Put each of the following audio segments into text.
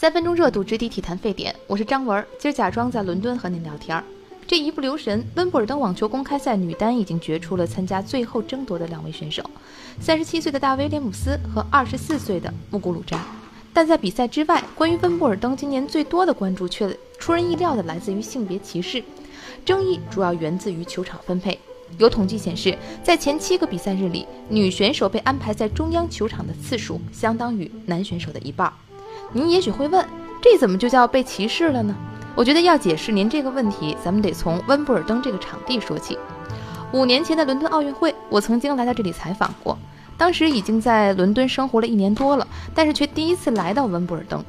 三分钟热度直抵体坛沸点，我是张文，今儿假装在伦敦和您聊天儿。这一不留神，温布尔登网球公开赛女单已经决出了参加最后争夺的两位选手，三十七岁的大威廉姆斯和二十四岁的穆古鲁扎。但在比赛之外，关于温布尔登今年最多的关注却出人意料的来自于性别歧视，争议主要源自于球场分配。有统计显示，在前七个比赛日里，女选手被安排在中央球场的次数相当于男选手的一半。您也许会问，这怎么就叫被歧视了呢？我觉得要解释您这个问题，咱们得从温布尔登这个场地说起。五年前的伦敦奥运会，我曾经来到这里采访过，当时已经在伦敦生活了一年多了，但是却第一次来到温布尔登。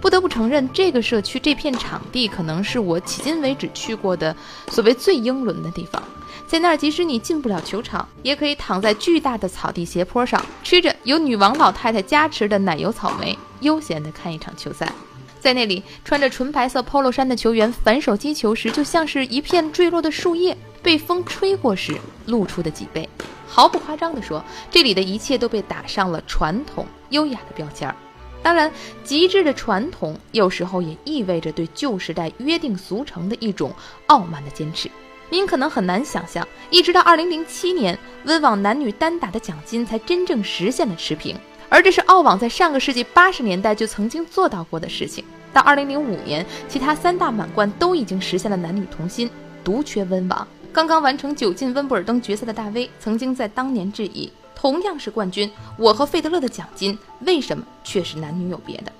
不得不承认，这个社区这片场地可能是我迄今为止去过的所谓最英伦的地方。在那儿，即使你进不了球场，也可以躺在巨大的草地斜坡上，吃着由女王老太太加持的奶油草莓，悠闲地看一场球赛。在那里，穿着纯白色 polo 衫的球员反手击球时，就像是一片坠落的树叶被风吹过时露出的脊背。毫不夸张地说，这里的一切都被打上了传统优雅的标签儿。当然，极致的传统有时候也意味着对旧时代约定俗成的一种傲慢的坚持。您可能很难想象，一直到二零零七年，温网男女单打的奖金才真正实现了持平，而这是澳网在上个世纪八十年代就曾经做到过的事情。到二零零五年，其他三大满贯都已经实现了男女同心，独缺温网。刚刚完成九进温布尔登决赛的大威，曾经在当年质疑：同样是冠军，我和费德勒的奖金为什么却是男女有别的？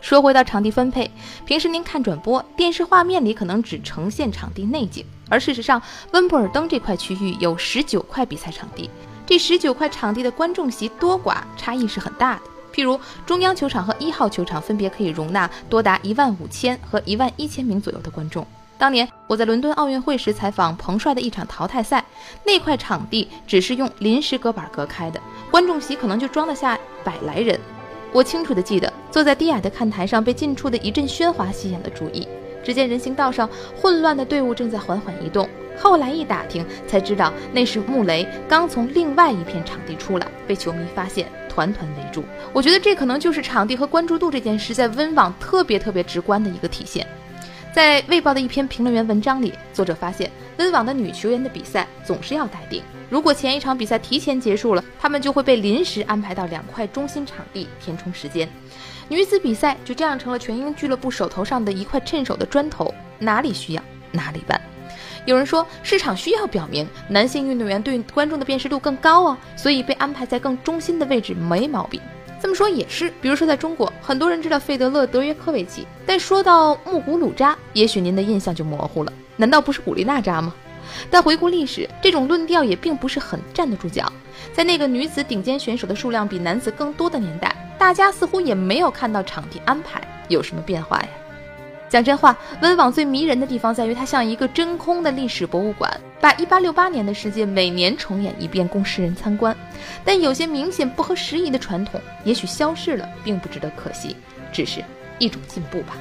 说回到场地分配，平时您看转播，电视画面里可能只呈现场地内景。而事实上，温布尔登这块区域有十九块比赛场地，这十九块场地的观众席多寡差异是很大的。譬如中央球场和一号球场分别可以容纳多达一万五千和一万一千名左右的观众。当年我在伦敦奥运会时采访彭帅的一场淘汰赛，那块场地只是用临时隔板隔开的，观众席可能就装得下百来人。我清楚地记得，坐在低矮的看台上，被近处的一阵喧哗吸引了注意。只见人行道上混乱的队伍正在缓缓移动。后来一打听，才知道那是穆雷刚从另外一片场地出来，被球迷发现，团团围住。我觉得这可能就是场地和关注度这件事在温网特别特别直观的一个体现。在《卫报》的一篇评论员文章里，作者发现温网的女球员的比赛总是要待定。如果前一场比赛提前结束了，他们就会被临时安排到两块中心场地填充时间。女子比赛就这样成了全英俱乐部手头上的一块趁手的砖头，哪里需要哪里搬。有人说市场需要表明男性运动员对观众的辨识度更高啊，所以被安排在更中心的位置没毛病。这么说也是，比如说在中国，很多人知道费德勒、德约科维奇，但说到穆古鲁扎，也许您的印象就模糊了。难道不是古力娜扎吗？但回顾历史，这种论调也并不是很站得住脚。在那个女子顶尖选手的数量比男子更多的年代，大家似乎也没有看到场地安排有什么变化呀。讲真话，温网最迷人的地方在于它像一个真空的历史博物馆，把1868年的世界每年重演一遍供世人参观。但有些明显不合时宜的传统，也许消逝了，并不值得可惜，只是一种进步吧。